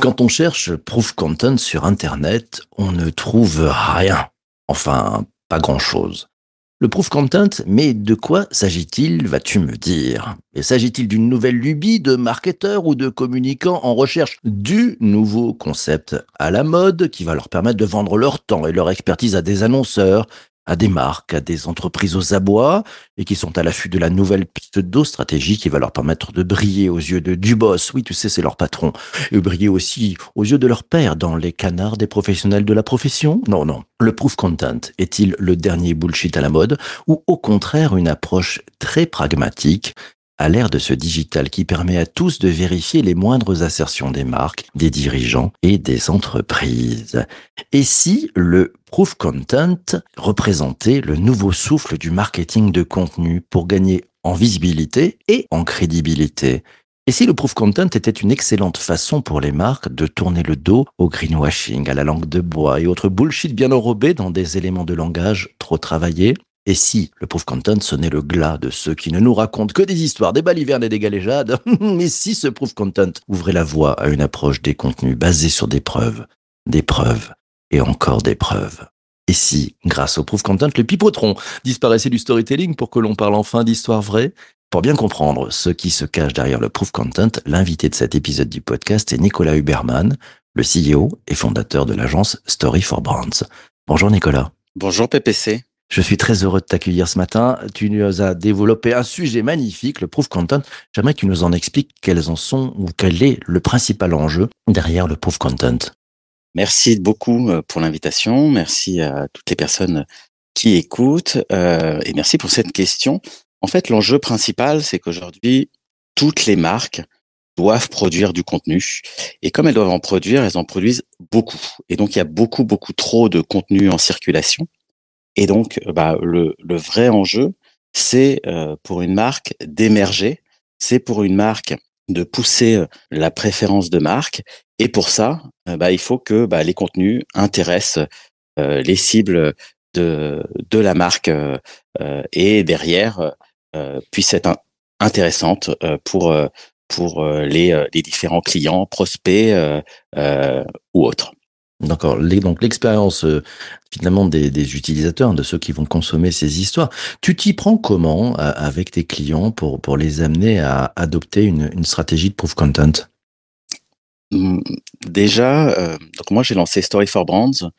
Quand on cherche proof content sur Internet, on ne trouve rien. Enfin, pas grand-chose. Le proof content, mais de quoi s'agit-il, vas-tu me dire? Et s'agit-il d'une nouvelle lubie de marketeurs ou de communicants en recherche du nouveau concept à la mode qui va leur permettre de vendre leur temps et leur expertise à des annonceurs, à des marques, à des entreprises aux abois et qui sont à l'affût de la nouvelle pseudo-stratégie qui va leur permettre de briller aux yeux de du boss. Oui, tu sais, c'est leur patron. Et briller aussi aux yeux de leur père dans les canards des professionnels de la profession. Non, non. Le proof content est-il le dernier bullshit à la mode ou au contraire une approche très pragmatique à l'ère de ce digital qui permet à tous de vérifier les moindres assertions des marques, des dirigeants et des entreprises. Et si le proof content représentait le nouveau souffle du marketing de contenu pour gagner en visibilité et en crédibilité? Et si le proof content était une excellente façon pour les marques de tourner le dos au greenwashing, à la langue de bois et autres bullshit bien enrobés dans des éléments de langage trop travaillés? Et si le proof content sonnait le glas de ceux qui ne nous racontent que des histoires, des balivernes et des galéjades, mais si ce proof content ouvrait la voie à une approche des contenus basés sur des preuves, des preuves et encore des preuves. Et si, grâce au proof content, le pipotron disparaissait du storytelling pour que l'on parle enfin d'histoires vraies? Pour bien comprendre ce qui se cache derrière le proof content, l'invité de cet épisode du podcast est Nicolas Huberman, le CEO et fondateur de l'agence Story for Brands. Bonjour Nicolas. Bonjour PPC. Je suis très heureux de t'accueillir ce matin. Tu nous as développé un sujet magnifique, le proof content. J'aimerais que tu nous en expliques quels en sont ou quel est le principal enjeu derrière le proof content. Merci beaucoup euh, pour l'invitation. Merci à toutes les personnes qui écoutent euh, et merci pour cette question. En fait, l'enjeu principal, c'est qu'aujourd'hui, toutes les marques doivent produire du contenu. Et comme elles doivent en produire, elles en produisent beaucoup. Et donc, il y a beaucoup, beaucoup trop de contenu en circulation. Et donc, bah, le, le vrai enjeu, c'est euh, pour une marque d'émerger, c'est pour une marque de pousser euh, la préférence de marque. Et pour ça, euh, bah, il faut que bah, les contenus intéressent euh, les cibles de, de la marque euh, et derrière euh, puissent être intéressantes pour pour les, les différents clients, prospects ou autres. D'accord. Donc l'expérience euh, finalement des, utilisateurs, de ceux qui vont consommer ces histoires. Tu t'y prends comment euh, avec tes clients pour pour les amener à adopter une, stratégie de proof content? Mmh, Déjà, euh, donc moi j'ai lancé Story for Brands,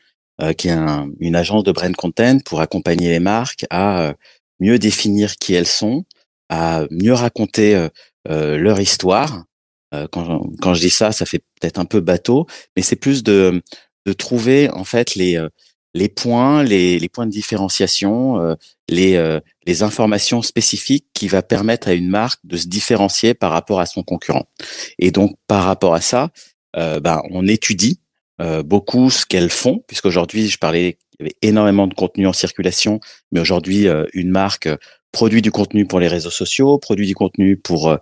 qui est un, une agence de brand content pour accompagner les marques à mieux définir qui elles sont, à mieux raconter leur histoire. Quand, quand je dis ça, ça fait peut-être un peu bateau, mais c'est plus de de trouver en fait les euh, les points, les, les points de différenciation, euh, les, euh, les informations spécifiques qui va permettre à une marque de se différencier par rapport à son concurrent. Et donc par rapport à ça, euh, ben, on étudie beaucoup ce qu'elles font, puisqu'aujourd'hui, je parlais, il y avait énormément de contenu en circulation, mais aujourd'hui, une marque produit du contenu pour les réseaux sociaux, produit du contenu pour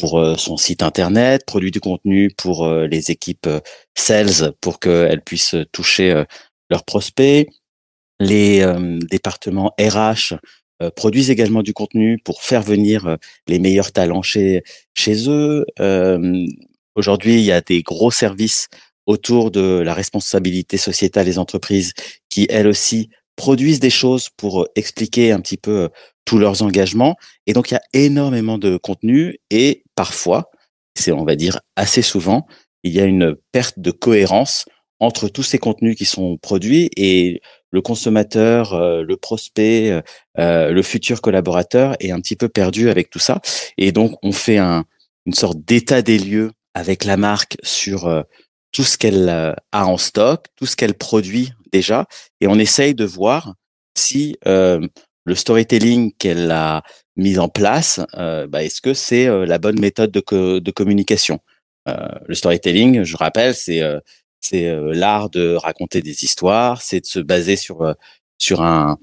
pour euh, son site internet, produit du contenu pour euh, les équipes euh, sales pour qu'elles puissent toucher leurs prospects. Les départements RH produisent également du contenu pour faire venir les meilleurs talents chez chez eux. Aujourd'hui, il y a des gros services autour de la responsabilité sociétale des entreprises qui, elles aussi, produisent des choses pour expliquer un petit peu tous leurs engagements. Et donc, il y a énormément de contenu et parfois, c'est on va dire assez souvent, il y a une perte de cohérence entre tous ces contenus qui sont produits et le consommateur, euh, le prospect, euh, euh, le futur collaborateur est un petit peu perdu avec tout ça. Et donc, on fait un, une sorte d'état des lieux avec la marque sur tout ce qu'elle a en stock, tout ce qu'elle produit déjà, et on essaye de voir si le storytelling qu'elle a mis en place, euh, bah, est-ce que c'est euh, la bonne méthode de, communication? Euh, Le storytelling, je rappelle, c'est euh, l'art de raconter des histoires, c'est de se baser sur sur un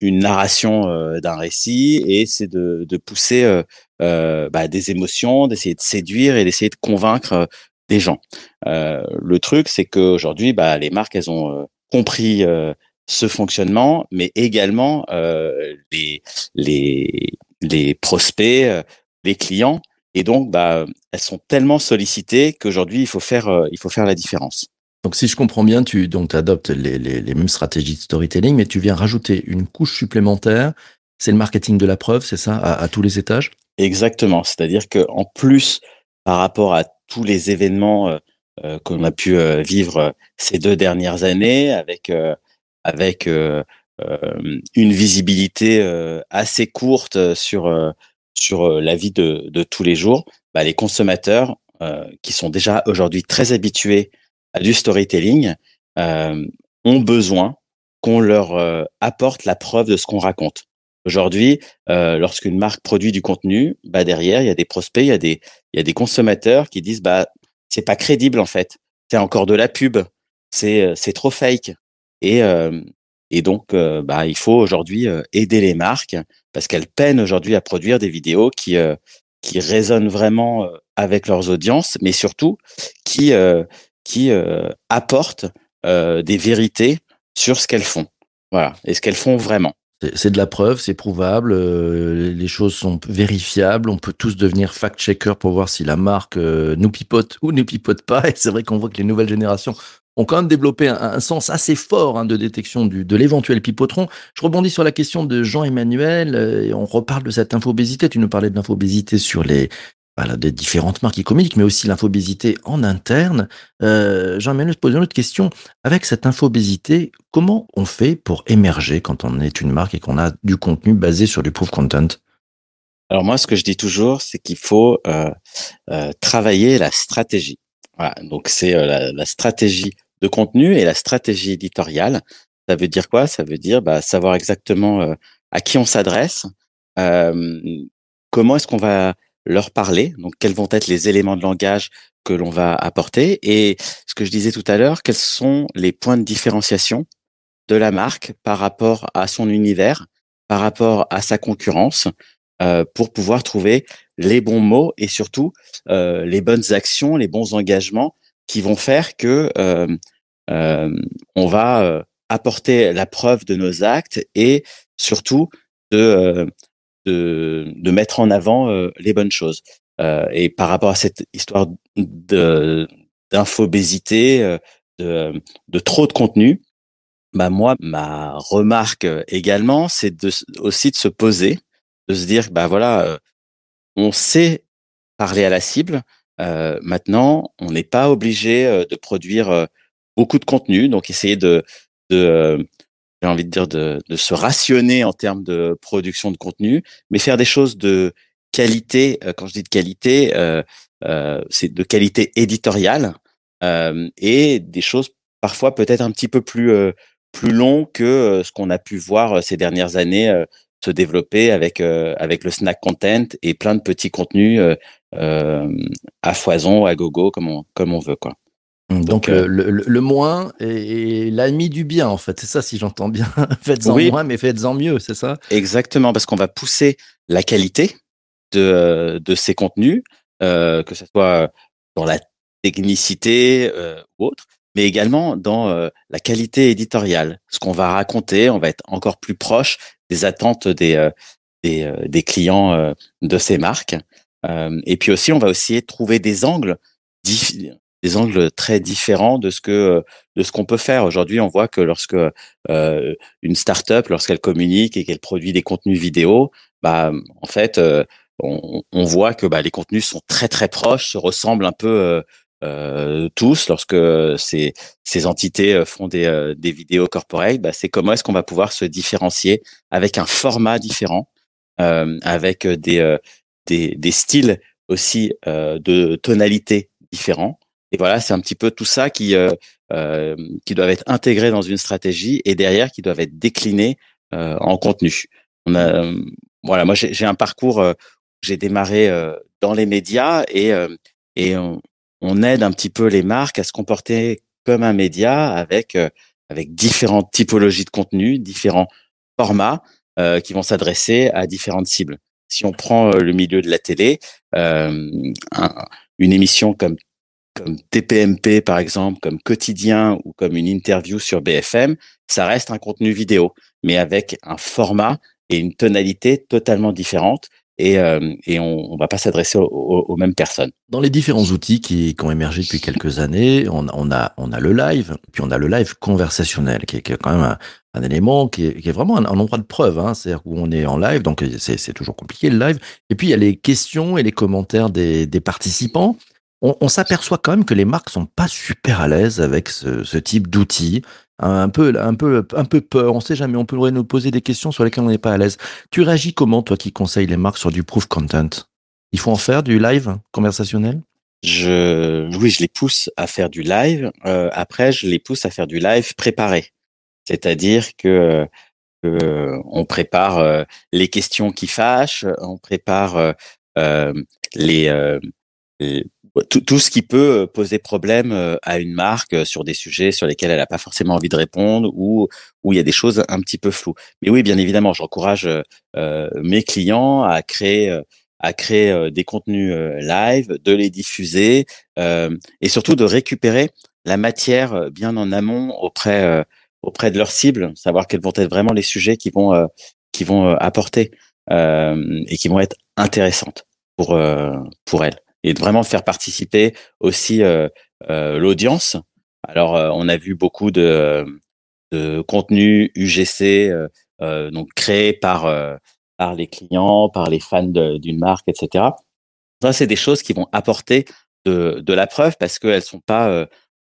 une narration d'un récit et c'est de, de pousser bah, des émotions, d'essayer de séduire et d'essayer de convaincre des gens. le truc, c'est qu'aujourd'hui, bah, les marques, elles ont compris ce fonctionnement, mais également euh, les, les, les prospects, euh, les clients. Et donc, bah, elles sont tellement sollicitées qu'aujourd'hui, il faut faire, euh, il faut faire la différence. Donc, si je comprends bien, tu donc adoptes les, les, les mêmes stratégies de storytelling, mais tu viens rajouter une couche supplémentaire. C'est le marketing de la preuve, c'est ça, à, à tous les étages? Exactement. C'est-à-dire que en plus, par rapport à tous les événements euh, euh, qu'on a pu euh, vivre ces deux dernières années, avec avec une visibilité assez courte sur sur la vie de, de tous les jours, bah, les consommateurs qui sont déjà aujourd'hui très habitués à du storytelling ont besoin qu'on leur apporte la preuve de ce qu'on raconte. Aujourd'hui, euh, lorsqu'une marque produit du contenu, bah derrière, il y a des prospects, il y a des, il y a des consommateurs qui disent bah c'est pas crédible en fait, c'est encore de la pub, c'est euh, c'est trop fake. Et donc bah il faut aujourd'hui aider les marques parce qu'elles peinent aujourd'hui à produire des vidéos qui qui résonnent vraiment avec leurs audiences, mais surtout qui qui apportent des vérités sur ce qu'elles font. Voilà, et ce qu'elles font vraiment. C'est de la preuve, c'est prouvable, les choses sont vérifiables, on peut tous devenir fact-checker pour voir si la marque nous pipote ou ne pipote pas. Et c'est vrai qu'on voit que les nouvelles générations ont quand même développé un, sens assez fort hein, de détection du, de l'éventuel pipotron. Je rebondis sur la question de Jean-Emmanuel, euh, et on reparle de cette infobésité. Tu nous parlais de l'infobésité sur les, voilà, des différentes marques communiquent, mais aussi l'infobésité en interne. Euh, Jean-Emmanuel, se pose une autre question. Avec cette infobésité, comment on fait pour émerger quand on est une marque et qu'on a du contenu basé sur du proof content? Alors moi, ce que je dis toujours, c'est qu'il faut euh, euh, travailler la stratégie. Voilà, donc c'est euh, la, la, stratégie de contenu et la stratégie éditoriale. Ça veut dire quoi? Ça veut dire bah, savoir exactement euh, à qui on s'adresse, euh, comment est-ce qu'on va leur parler. Donc, quels vont être les éléments de langage que l'on va apporter et ce que je disais tout à l'heure, quels sont les points de différenciation de la marque par rapport à son univers, par rapport à sa concurrence, euh, pour pouvoir trouver les bons mots et surtout euh, les bonnes actions, les bons engagements qui vont faire que euh, euh on va apporter la preuve de nos actes et surtout de de, mettre en avant les bonnes choses. Et par rapport à cette histoire d'infobésité, de, de trop de contenu, bah moi ma remarque également, c'est de aussi de se poser, de se dire bah voilà, on sait parler à la cible. Euh, maintenant, on n'est pas obligé de produire beaucoup de contenu, donc essayer de, de j'ai envie de dire, de, de, se rationner en termes de production de contenu, mais faire des choses de qualité. Euh, quand je dis de qualité, euh, euh, c'est de qualité éditoriale euh, et des choses parfois peut-être un petit peu plus euh, plus long que ce qu'on a pu voir ces dernières années se développer avec avec le snack content et plein de petits contenus à foison, à gogo, comme on comme on veut quoi. Donc, Donc euh, le, le, le, moins est, l'ami du bien, en fait. C'est ça, si j'entends bien. faites-en oui. moins, mais faites-en mieux, c'est ça? Exactement, parce qu'on va pousser la qualité de, de ces contenus, euh, que ce soit dans la technicité euh, ou autre, mais également dans euh, la qualité éditoriale. Ce qu'on va raconter, on va être encore plus proche des attentes des, euh, des, euh, des, clients de ces marques. et puis aussi, on va aussi trouver des angles des angles très différents de ce que de ce qu'on peut faire aujourd'hui. On voit que lorsque euh, une startup, lorsqu'elle communique et qu'elle produit des contenus vidéo, bah en fait, euh, on, on, voit que bah, les contenus sont très très proches, se ressemblent un peu euh, euh tous. Lorsque ces ces entités font des des vidéos corporate, bah, c'est comment est-ce qu'on va pouvoir se différencier avec un format différent, avec des des des styles aussi de tonalité différents et voilà, c'est un petit peu tout ça qui euh, euh, qui doivent être intégrés dans une stratégie et derrière qui doivent être déclinés euh, en contenu. On a, voilà, moi j'ai un parcours, euh, j'ai démarré euh, dans les médias et et on, on, aide un petit peu les marques à se comporter comme un média avec avec différentes typologies de contenu, différents formats qui vont s'adresser à différentes cibles. Si on prend le milieu de la télé, un, une émission comme comme TPMP par exemple, comme quotidien ou comme une interview sur BFM, ça reste un contenu vidéo, mais avec un format et une tonalité totalement différente. Et, euh, et on, on va pas s'adresser aux, mêmes personnes. Dans les différents outils qui, ont émergé depuis quelques années, on, a le live, puis on a le live conversationnel, qui est, quand même un, élément qui est, vraiment un, un endroit de preuve, hein, c'est-à-dire où on est en live, donc c'est toujours compliqué le live. Et puis il y a les questions et les commentaires des, participants on, on s'aperçoit quand même que les marques sont pas super à l'aise avec ce, ce type d'outils. Un peu, un peu, un peu peur. On sait jamais. On pourrait nous poser des questions sur lesquelles on n'est pas à l'aise. Tu réagis comment, toi, qui conseilles les marques sur du proof content? Il faut en faire du live conversationnel? Je, oui, je les pousse à faire du live. Euh, après, je les pousse à faire du live préparé. C'est-à-dire que euh, on prépare euh, les questions qui fâchent, on prépare euh, les tout, tout, ce qui peut euh, poser problème euh, à une marque euh, sur des sujets sur lesquels elle n'a pas forcément envie de répondre ou où il y a des choses un petit peu floues. Mais oui, bien évidemment, j'encourage euh, mes clients à créer à créer des contenus live, de les diffuser et surtout de récupérer la matière bien en amont auprès auprès de leurs cibles, savoir quels vont être vraiment les sujets qui vont qui vont apporter et qui vont être intéressantes pour pour elles et de vraiment faire participer aussi euh, euh, l'audience. Alors, euh, on a vu beaucoup de, de contenu UGC donc créé par par les clients, par les fans d'une marque, etc. Ça, c'est des choses qui vont apporter de, de la preuve parce qu'elles sont pas euh,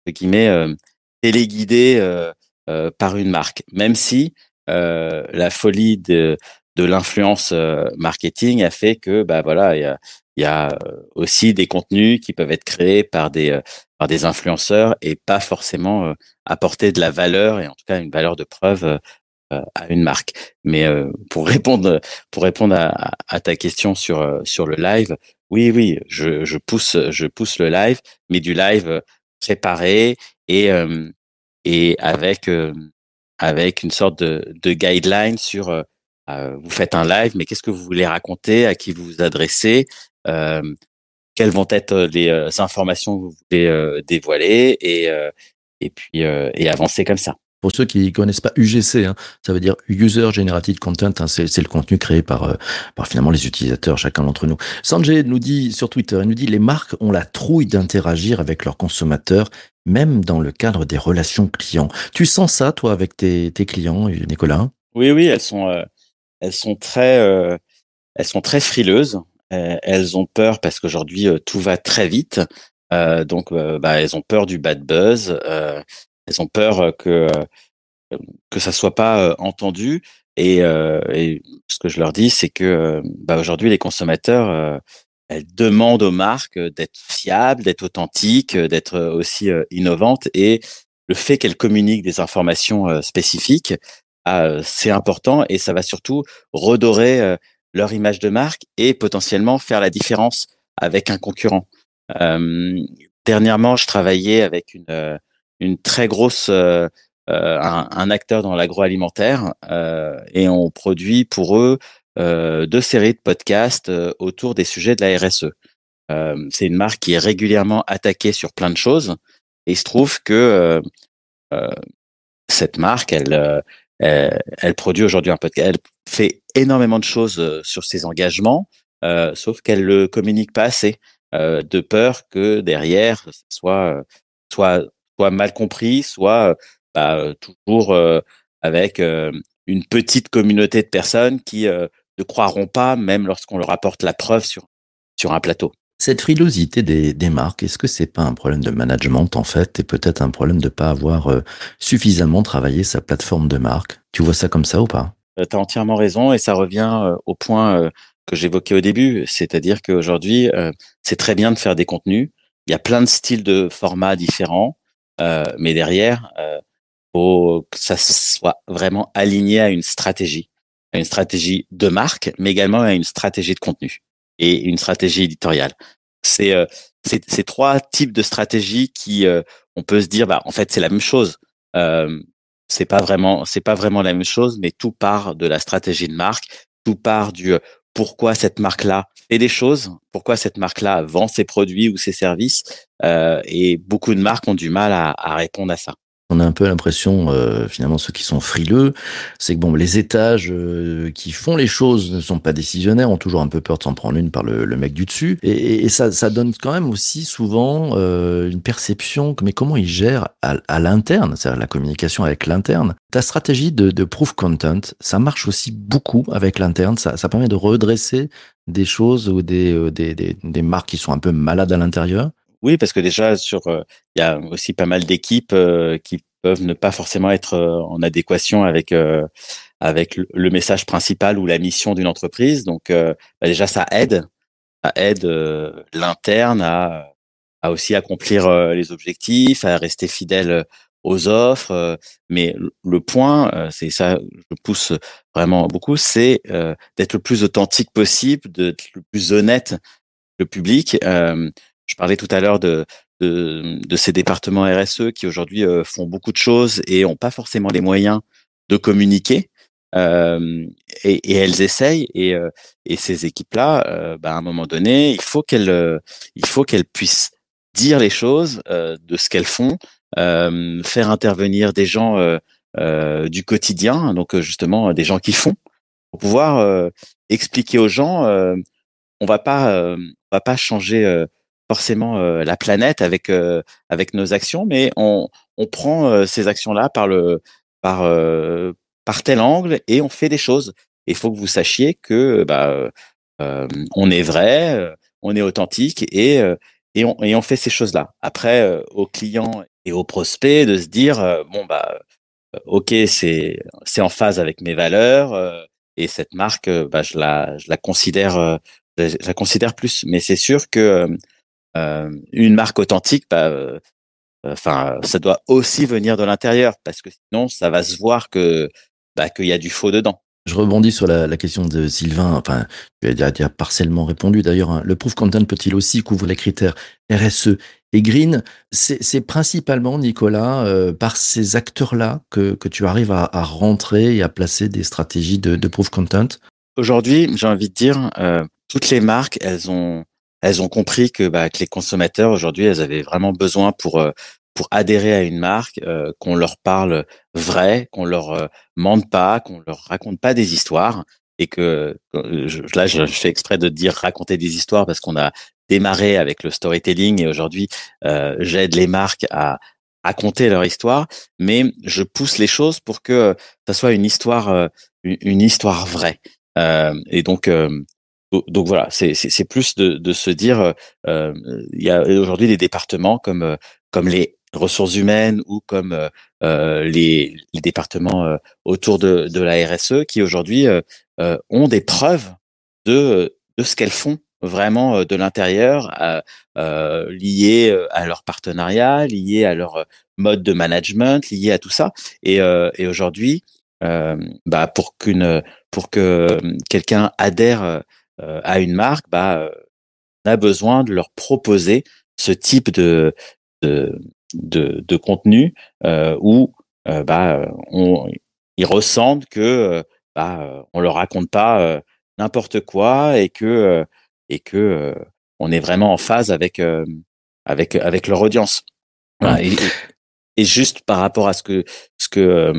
guillemets euh, téléguidées euh, par une marque, même si la folie de de l'influence marketing a fait que bah voilà il y a, y a euh, aussi des contenus qui peuvent être créés par des euh, par des influenceurs et pas forcément euh, apporter de la valeur et en tout cas une valeur de preuve à une marque. Mais pour répondre pour répondre à, à, ta question sur sur le live, oui oui, je, je pousse je pousse le live, mais du live préparé et et avec avec une sorte de, de guideline sur vous faites un live, mais qu'est-ce que vous voulez raconter, à qui vous vous adressez, euh, quelles vont être les euh, informations que vous voulez euh, dévoiler? Et, et puis et avancer comme ça. Pour ceux qui connaissent pas UGC, hein, ça veut dire User Generated Content, hein, c'est le contenu créé par, par finalement les utilisateurs, chacun d'entre nous. Sanjay nous dit sur Twitter, il nous dit les marques ont la trouille d'interagir avec leurs consommateurs, même dans le cadre des relations clients. Tu sens ça, toi, avec tes, tes clients, Nicolas? Oui, oui, elles sont, elles sont très, elles sont très frileuses. Euh, elles ont peur parce qu'aujourd'hui euh, tout va très vite. Euh, donc, bah, elles ont peur du bad buzz. elles ont peur que que ça soit pas entendu. Et, et, ce que je leur dis, c'est que bah, aujourd'hui les consommateurs elles demandent aux marques d'être fiables, d'être authentiques, d'être aussi innovantes. Et le fait qu'elles communiquent des informations spécifiques, ah, c'est important et ça va surtout redorer leur image de marque et potentiellement faire la différence avec un concurrent. Dernièrement, je travaillais avec une, très grosse un, acteur dans l'agroalimentaire euh, et on produit pour eux deux séries de podcasts autour des sujets de la RSE. c'est une marque qui est régulièrement attaquée sur plein de choses et il se trouve que cette marque, elle, elle produit aujourd'hui un podcast. Elle fait énormément de choses euh, sur ses engagements, euh, sauf qu'elle le communique pas assez, euh, de peur que derrière soit soit soit mal compris, soit bah, toujours avec une petite communauté de personnes qui ne croiront pas, même lorsqu'on leur apporte la preuve sur sur un plateau. Cette frilosité des, des marques, est-ce que c'est pas un problème de management en fait, et peut-être un problème de pas avoir suffisamment travaillé sa plateforme de marque? Tu vois ça comme ça ou pas? Euh, tu as entièrement raison et ça revient euh, au point euh, que j'évoquais au début, c'est-à-dire qu'aujourd'hui, c'est très bien de faire des contenus. Il y a plein de styles de formats différents, mais derrière, faut que ça soit vraiment aligné à une stratégie, à une stratégie de marque, mais également à une stratégie de contenu et une stratégie éditoriale. C'est ces trois types de stratégies qui, on peut se dire, bah en fait, c'est la même chose. Euh, c'est pas vraiment c'est pas vraiment la même chose mais tout part de la stratégie de marque tout part du pourquoi cette marque-là fait des choses, pourquoi cette marque-là vend ses produits ou ses services. Euh, et beaucoup de marques ont du mal à, à répondre à ça on a un peu l'impression, euh, finalement, ceux qui sont frileux, c'est que bon, les étages euh, qui font les choses ne sont pas décisionnaires, ont toujours un peu peur de s'en prendre une par le, le mec du dessus, et, et, ça, ça, donne quand même aussi souvent euh, une perception, mais comment ils gèrent à, à l'interne, c'est-à-dire la communication avec l'interne. Ta stratégie de, de, proof content, ça marche aussi beaucoup avec l'interne, ça, ça permet de redresser des choses ou des, des, des, des marques qui sont un peu malades à l'intérieur oui, parce que déjà sur, il y a aussi pas mal d'équipes qui peuvent ne pas forcément être en adéquation avec avec le message principal ou la mission d'une entreprise. Donc bah, déjà ça aide, ça aide l'interne à à aussi accomplir les objectifs, à rester fidèle aux offres. mais le point, c'est ça, je pousse vraiment beaucoup, c'est d'être le plus authentique possible, d'être le plus honnête le public. Je parlais tout à l'heure de, ces départements RSE qui aujourd'hui euh, font beaucoup de choses et ont pas forcément les moyens de communiquer. Euh, et, elles essayent et, euh, ces équipes-là, bah, à un moment donné, il faut qu'elles, il faut qu'elles puissent dire les choses de ce qu'elles font, faire intervenir des gens du quotidien, donc justement des gens qui font, pour pouvoir expliquer aux gens, on va pas, on va pas changer forcément euh, la planète avec euh, avec nos actions, mais on, on prend euh, ces actions-là par le par par tel angle et on fait des choses. Il faut que vous sachiez que bah, on est vrai, on est authentique et et on, et on fait ces choses-là. Après, aux clients et aux prospects de se dire bon bah ok c'est c'est en phase avec mes valeurs et cette marque bah je la je la considère je la considère plus. Mais c'est sûr que euh, une marque authentique, bah, euh, enfin, ça doit aussi venir de l'intérieur parce que sinon, ça va se voir que bah, qu'il y a du faux dedans. Je rebondis sur la, la, question de Sylvain. Enfin, tu as déjà partiellement répondu d'ailleurs. Hein. Le proof content peut-il aussi couvrir les critères RSE et green? C'est principalement, Nicolas, euh, par ces acteurs-là que, que tu arrives à, à, rentrer et à placer des stratégies de, de proof content? Aujourd'hui, j'ai envie de dire, euh, toutes les marques, elles ont elles ont compris que, bah, que les consommateurs aujourd'hui, elles avaient vraiment besoin pour euh, pour adhérer à une marque, euh, qu'on leur parle vrai, qu'on leur euh, mente pas, qu'on leur raconte pas des histoires, et que je, là, je, fais exprès de dire raconter des histoires parce qu'on a démarré avec le storytelling et aujourd'hui, j'aide les marques à raconter leur histoire, mais je pousse les choses pour que ça soit une histoire, une, une histoire vraie. et donc, donc voilà, c'est plus de, de, se dire, euh, il y a aujourd'hui des départements comme euh, comme les ressources humaines ou comme euh, les, les, départements euh, autour de, de la RSE qui aujourd'hui euh, ont des preuves de de ce qu'elles font vraiment de l'intérieur, euh, liées à leur partenariat, liées à leur mode de management, liées à tout ça. Et, et aujourd'hui, bah pour qu'une pour que quelqu'un adhère euh, à une marque, bah, euh, on a besoin de leur proposer ce type de de, de, de contenu euh, où euh, bah, on, ils ressentent que bah, on leur raconte pas n'importe quoi et que et que on est vraiment en phase avec avec avec leur audience. Et, et, juste par rapport à ce que ce que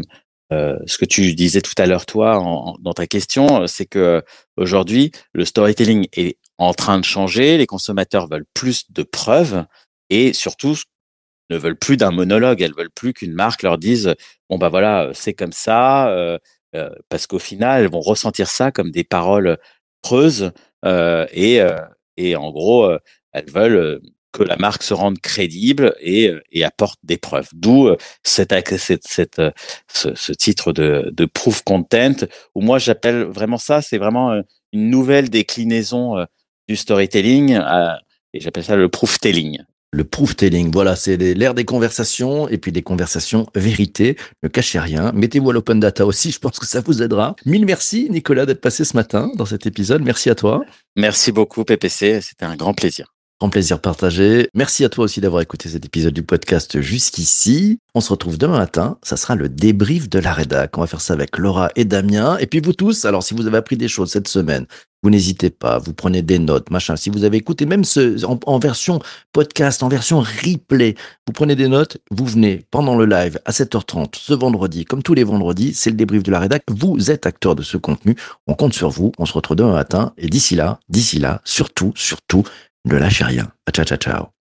euh, ce que tu disais tout à l'heure toi en, dans ta question, c'est que aujourd'hui le storytelling est en train de changer. Les consommateurs veulent plus de preuves et surtout ne veulent plus d'un monologue. Elles veulent plus qu'une marque leur dise bon bah voilà c'est comme ça euh, euh, parce qu'au final elles vont ressentir ça comme des paroles creuses et et en gros elles veulent que la marque se rende crédible et, euh, et apporte des preuves. D'où euh, cette, cette, cette, euh, ce, ce, titre de, de proof content, où moi j'appelle vraiment ça, c'est vraiment une nouvelle déclinaison du storytelling, et j'appelle ça le proof telling. Le proof telling, voilà, c'est l'ère des conversations et puis des conversations vérité. Ne cachez rien. Mettez-vous à l'open data aussi, je pense que ça vous aidera. Mille merci, Nicolas, d'être passé ce matin dans cet épisode. Merci à toi. Merci beaucoup, PPC. C'était un grand plaisir. Grand plaisir partagé. Merci à toi aussi d'avoir écouté cet épisode du podcast jusqu'ici. On se retrouve demain matin. Ça sera le débrief de la rédac. On va faire ça avec Laura et Damien. Et puis vous tous, alors si vous avez appris des choses cette semaine, vous n'hésitez pas, vous prenez des notes, machin. Si vous avez écouté même ce, en, version podcast, en version replay, vous prenez des notes, vous venez pendant le live à 7h30 ce vendredi, comme tous les vendredis, c'est le débrief de la rédac. Vous êtes acteur de ce contenu. On compte sur vous. On se retrouve demain matin. Et d'ici là, d'ici là, surtout, surtout, ne lâchez rien. Ciao, ciao, ciao.